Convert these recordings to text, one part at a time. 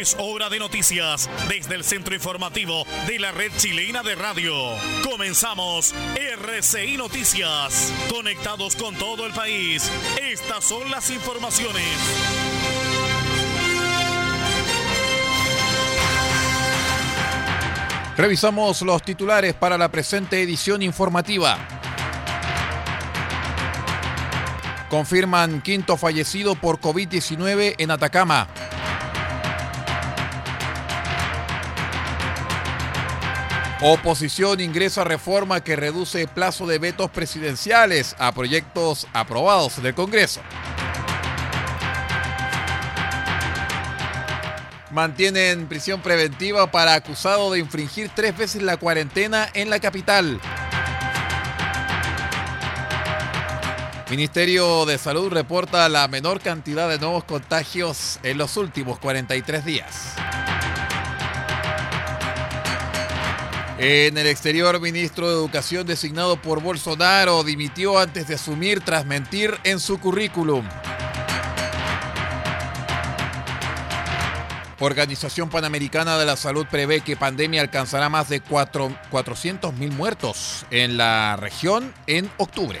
Es hora de noticias desde el centro informativo de la red chilena de radio. Comenzamos RCI Noticias. Conectados con todo el país. Estas son las informaciones. Revisamos los titulares para la presente edición informativa. Confirman quinto fallecido por COVID-19 en Atacama. Oposición ingresa reforma que reduce plazo de vetos presidenciales a proyectos aprobados del Congreso. Mantienen prisión preventiva para acusado de infringir tres veces la cuarentena en la capital. Ministerio de Salud reporta la menor cantidad de nuevos contagios en los últimos 43 días. En el exterior, ministro de Educación designado por Bolsonaro dimitió antes de asumir tras mentir en su currículum. Organización Panamericana de la Salud prevé que pandemia alcanzará más de 400.000 muertos en la región en octubre.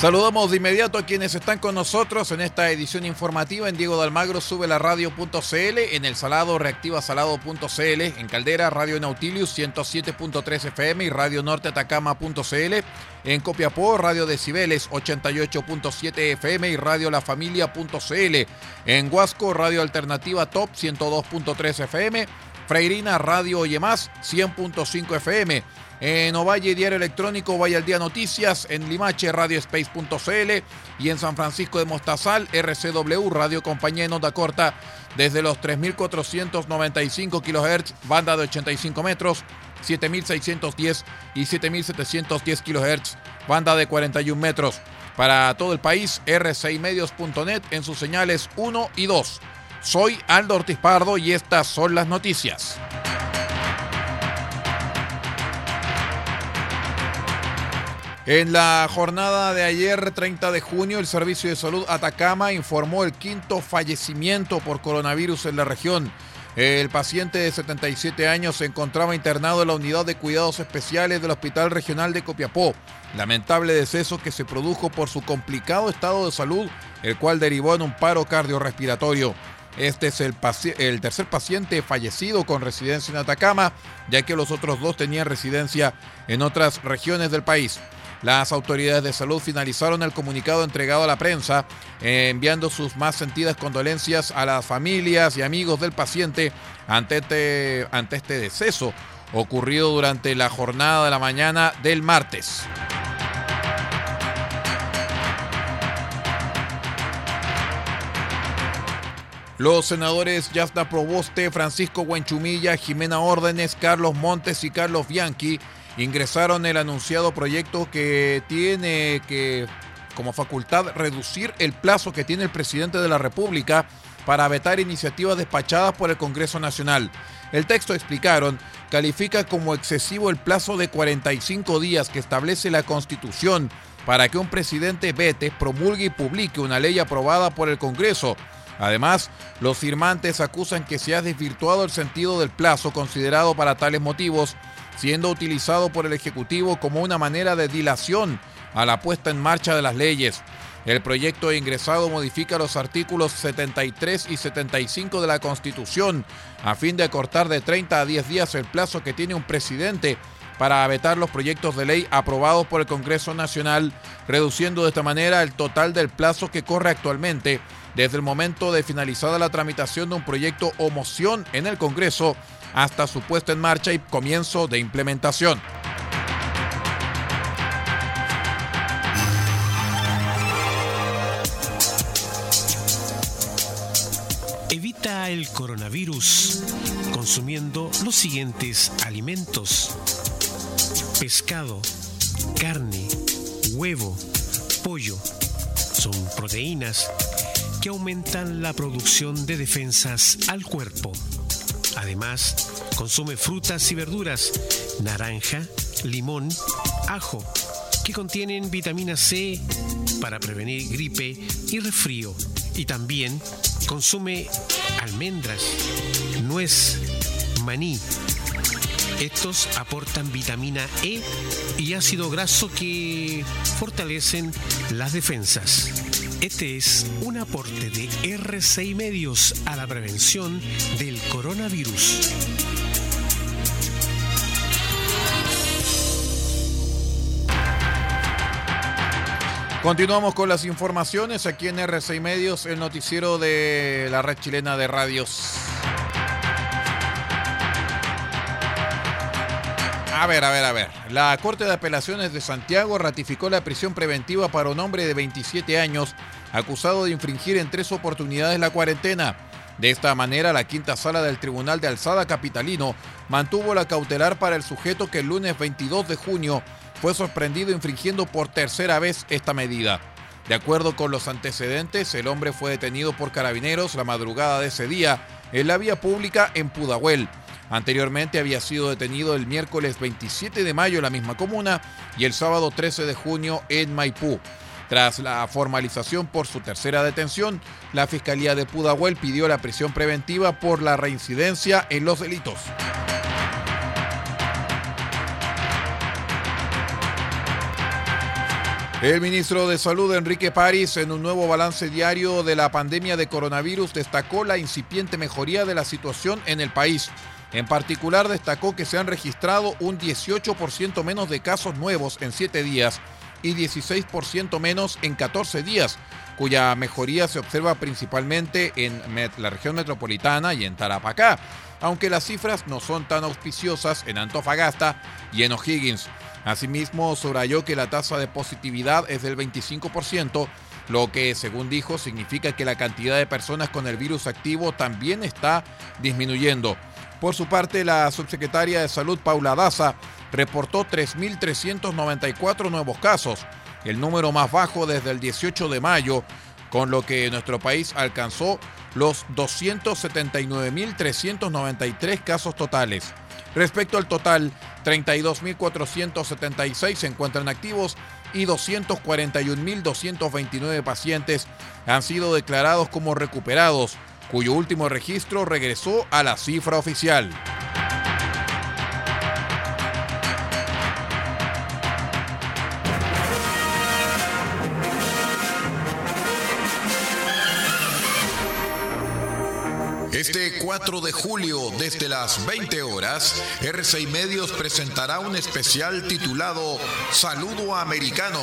Saludamos de inmediato a quienes están con nosotros en esta edición informativa. En Diego de Almagro, sube la radio.cl, en El Salado, reactiva salado.cl, en Caldera, Radio Nautilius 107.3 FM y Radio Norte Atacama.cl, en Copiapó, Radio Decibeles 88.7 FM y Radio La Familia.cl, en Huasco, Radio Alternativa Top 102.3 FM, Freirina, Radio Oye Más 100.5 FM, en Ovalle Diario Electrónico, Valle al Día Noticias, en Limache Radiospace.cl y en San Francisco de Mostazal RCW Radio Compañía en Onda Corta desde los 3.495 kHz, banda de 85 metros, 7.610 y 7.710 kHz, banda de 41 metros. Para todo el país, r6medios.net en sus señales 1 y 2. Soy Aldo Ortiz Pardo y estas son las noticias. En la jornada de ayer, 30 de junio, el Servicio de Salud Atacama informó el quinto fallecimiento por coronavirus en la región. El paciente de 77 años se encontraba internado en la unidad de cuidados especiales del Hospital Regional de Copiapó. Lamentable deceso que se produjo por su complicado estado de salud, el cual derivó en un paro cardiorrespiratorio. Este es el, el, tercer paciente fallecido con residencia en Atacama, ya que los otros dos tenían residencia en otras regiones del país. Las autoridades de salud finalizaron el comunicado entregado a la prensa, eh, enviando sus más sentidas condolencias a las familias y amigos del paciente ante este, ante este deceso ocurrido durante la jornada de la mañana del martes. Los senadores Yasna Proboste, Francisco Huenchumilla, Jimena Órdenes, Carlos Montes y Carlos Bianchi ingresaron el anunciado proyecto que tiene que como facultad reducir el plazo que tiene el presidente de la República para vetar iniciativas despachadas por el Congreso Nacional. El texto, explicaron, califica como excesivo el plazo de 45 días que establece la Constitución para que un presidente vete, promulgue y publique una ley aprobada por el Congreso. Además, los firmantes acusan que se ha desvirtuado el sentido del plazo considerado para tales motivos siendo utilizado por el Ejecutivo como una manera de dilación a la puesta en marcha de las leyes. El proyecto ingresado modifica los artículos 73 y 75 de la Constitución a fin de acortar de 30 a 10 días el plazo que tiene un presidente para vetar los proyectos de ley aprobados por el Congreso Nacional, reduciendo de esta manera el total del plazo que corre actualmente desde el momento de finalizada la tramitación de un proyecto o moción en el Congreso hasta su puesta en marcha y comienzo de implementación. Evita el coronavirus consumiendo los siguientes alimentos. Pescado, carne, huevo, pollo. Son proteínas que aumentan la producción de defensas al cuerpo. Además, consume frutas y verduras, naranja, limón, ajo, que contienen vitamina C para prevenir gripe y resfrío. Y también consume almendras, nuez, maní. Estos aportan vitamina E y ácido graso que fortalecen las defensas. Este es un aporte de R6 Medios a la prevención del coronavirus. Continuamos con las informaciones aquí en R6 Medios, el noticiero de la red chilena de radios. A ver, a ver, a ver. La Corte de Apelaciones de Santiago ratificó la prisión preventiva para un hombre de 27 años acusado de infringir en tres oportunidades la cuarentena. De esta manera, la quinta sala del Tribunal de Alzada Capitalino mantuvo la cautelar para el sujeto que el lunes 22 de junio fue sorprendido infringiendo por tercera vez esta medida. De acuerdo con los antecedentes, el hombre fue detenido por carabineros la madrugada de ese día en la vía pública en Pudahuel. Anteriormente había sido detenido el miércoles 27 de mayo en la misma comuna y el sábado 13 de junio en Maipú. Tras la formalización por su tercera detención, la Fiscalía de Pudahuel pidió la prisión preventiva por la reincidencia en los delitos. El ministro de Salud, Enrique París, en un nuevo balance diario de la pandemia de coronavirus, destacó la incipiente mejoría de la situación en el país. En particular, destacó que se han registrado un 18% menos de casos nuevos en 7 días y 16% menos en 14 días, cuya mejoría se observa principalmente en la región metropolitana y en Tarapacá, aunque las cifras no son tan auspiciosas en Antofagasta y en O'Higgins. Asimismo, subrayó que la tasa de positividad es del 25%, lo que, según dijo, significa que la cantidad de personas con el virus activo también está disminuyendo. Por su parte, la subsecretaria de Salud, Paula Daza, reportó 3.394 nuevos casos, el número más bajo desde el 18 de mayo, con lo que nuestro país alcanzó los 279.393 casos totales. Respecto al total, 32.476 se encuentran activos y 241.229 pacientes han sido declarados como recuperados, cuyo último registro regresó a la cifra oficial. Este 4 de julio, desde las 20 horas, R6 Medios presentará un especial titulado Saludo Americano.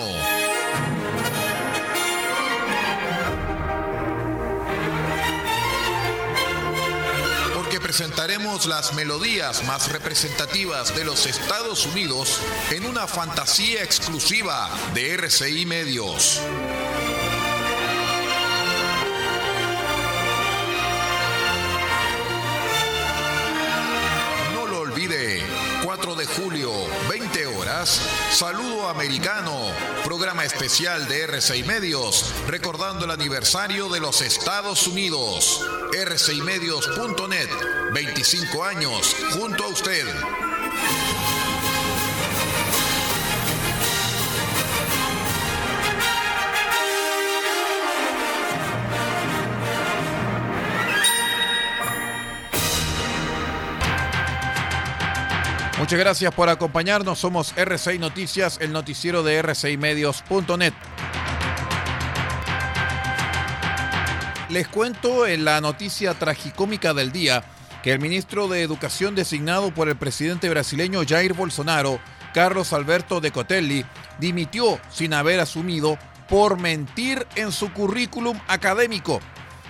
Presentaremos las melodías más representativas de los Estados Unidos en una fantasía exclusiva de RCI Medios. de julio, 20 horas, Saludo Americano, programa especial de R6 Medios, recordando el aniversario de los Estados Unidos. R6medios.net, 25 años, junto a usted. Muchas gracias por acompañarnos. Somos R6 Noticias, el noticiero de r6medios.net. Les cuento en la noticia tragicómica del día que el ministro de Educación designado por el presidente brasileño Jair Bolsonaro, Carlos Alberto de Cotelli, dimitió sin haber asumido por mentir en su currículum académico.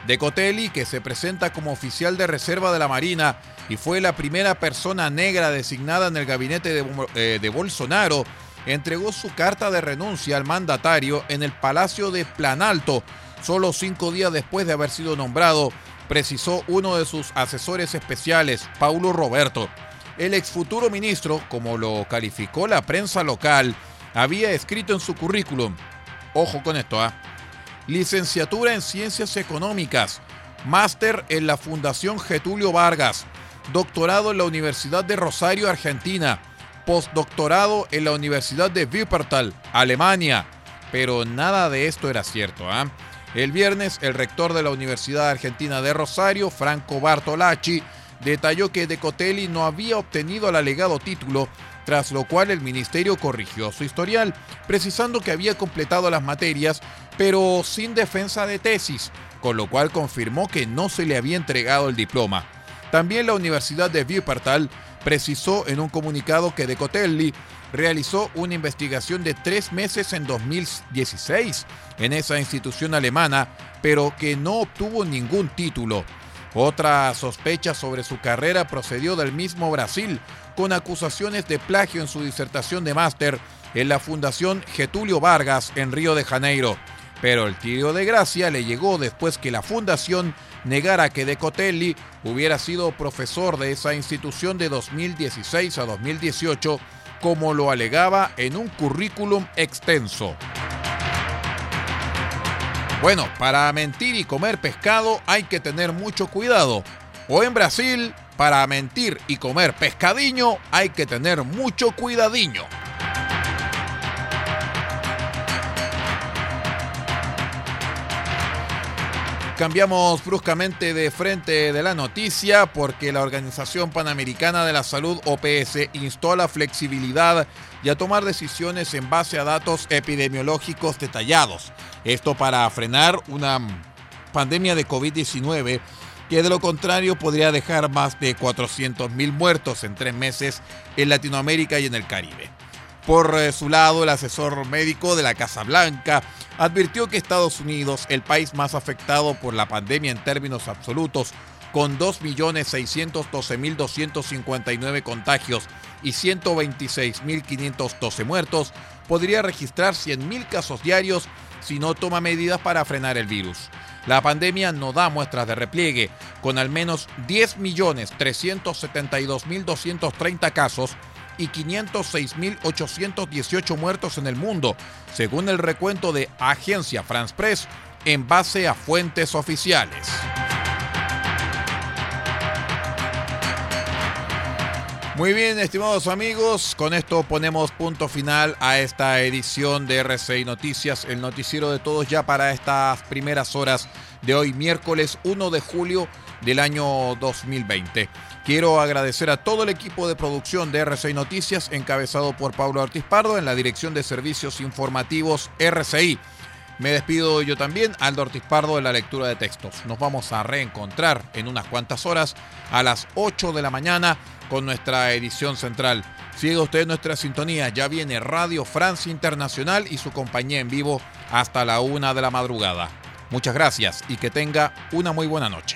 De Cotelli, que se presenta como oficial de reserva de la Marina y fue la primera persona negra designada en el gabinete de, eh, de Bolsonaro, entregó su carta de renuncia al mandatario en el Palacio de Planalto, solo cinco días después de haber sido nombrado, precisó uno de sus asesores especiales, Paulo Roberto. El ex futuro ministro, como lo calificó la prensa local, había escrito en su currículum, ojo con esto, ¿ah? licenciatura en ciencias económicas, máster en la Fundación Getulio Vargas, doctorado en la Universidad de Rosario, Argentina, postdoctorado en la Universidad de Wuppertal, Alemania. Pero nada de esto era cierto. ¿ah? El viernes, el rector de la Universidad Argentina de Rosario, Franco Bartolacci, detalló que De Cotelli no había obtenido el alegado título, tras lo cual el ministerio corrigió su historial, precisando que había completado las materias, pero sin defensa de tesis, con lo cual confirmó que no se le había entregado el diploma. También la Universidad de Wuppertal precisó en un comunicado que De Cotelli realizó una investigación de tres meses en 2016 en esa institución alemana, pero que no obtuvo ningún título. Otra sospecha sobre su carrera procedió del mismo Brasil, con acusaciones de plagio en su disertación de máster en la Fundación Getulio Vargas en Río de Janeiro. Pero el tiro de gracia le llegó después que la fundación negara que De Cotelli hubiera sido profesor de esa institución de 2016 a 2018, como lo alegaba en un currículum extenso. Bueno, para mentir y comer pescado hay que tener mucho cuidado. O en Brasil, para mentir y comer pescadiño hay que tener mucho cuidadiño. Cambiamos bruscamente de frente de la noticia porque la Organización Panamericana de la Salud OPS instó a la flexibilidad y a tomar decisiones en base a datos epidemiológicos detallados. Esto para frenar una pandemia de COVID-19 que de lo contrario podría dejar más de 400.000 muertos en tres meses en Latinoamérica y en el Caribe. Por eh, su lado, el asesor médico de la Casa Blanca advirtió que Estados Unidos, el país más afectado por la pandemia en términos absolutos, con 2.612.259 contagios y 126.512 muertos, podría registrar 100.000 casos diarios si no toma medidas para frenar el virus. La pandemia no da muestras de repliegue, con al menos 10.372.230 casos y 506.818 muertos en el mundo, según el recuento de Agencia France Press, en base a fuentes oficiales. Muy bien, estimados amigos, con esto ponemos punto final a esta edición de RCI Noticias, el noticiero de todos ya para estas primeras horas de hoy, miércoles 1 de julio del año 2020. Quiero agradecer a todo el equipo de producción de RCI Noticias, encabezado por Pablo Ortiz Pardo en la Dirección de Servicios Informativos RCI. Me despido yo también, Aldo Ortiz Pardo, de la lectura de textos. Nos vamos a reencontrar en unas cuantas horas a las 8 de la mañana con nuestra edición central. Siga usted nuestra sintonía, ya viene Radio Francia Internacional y su compañía en vivo hasta la una de la madrugada. Muchas gracias y que tenga una muy buena noche.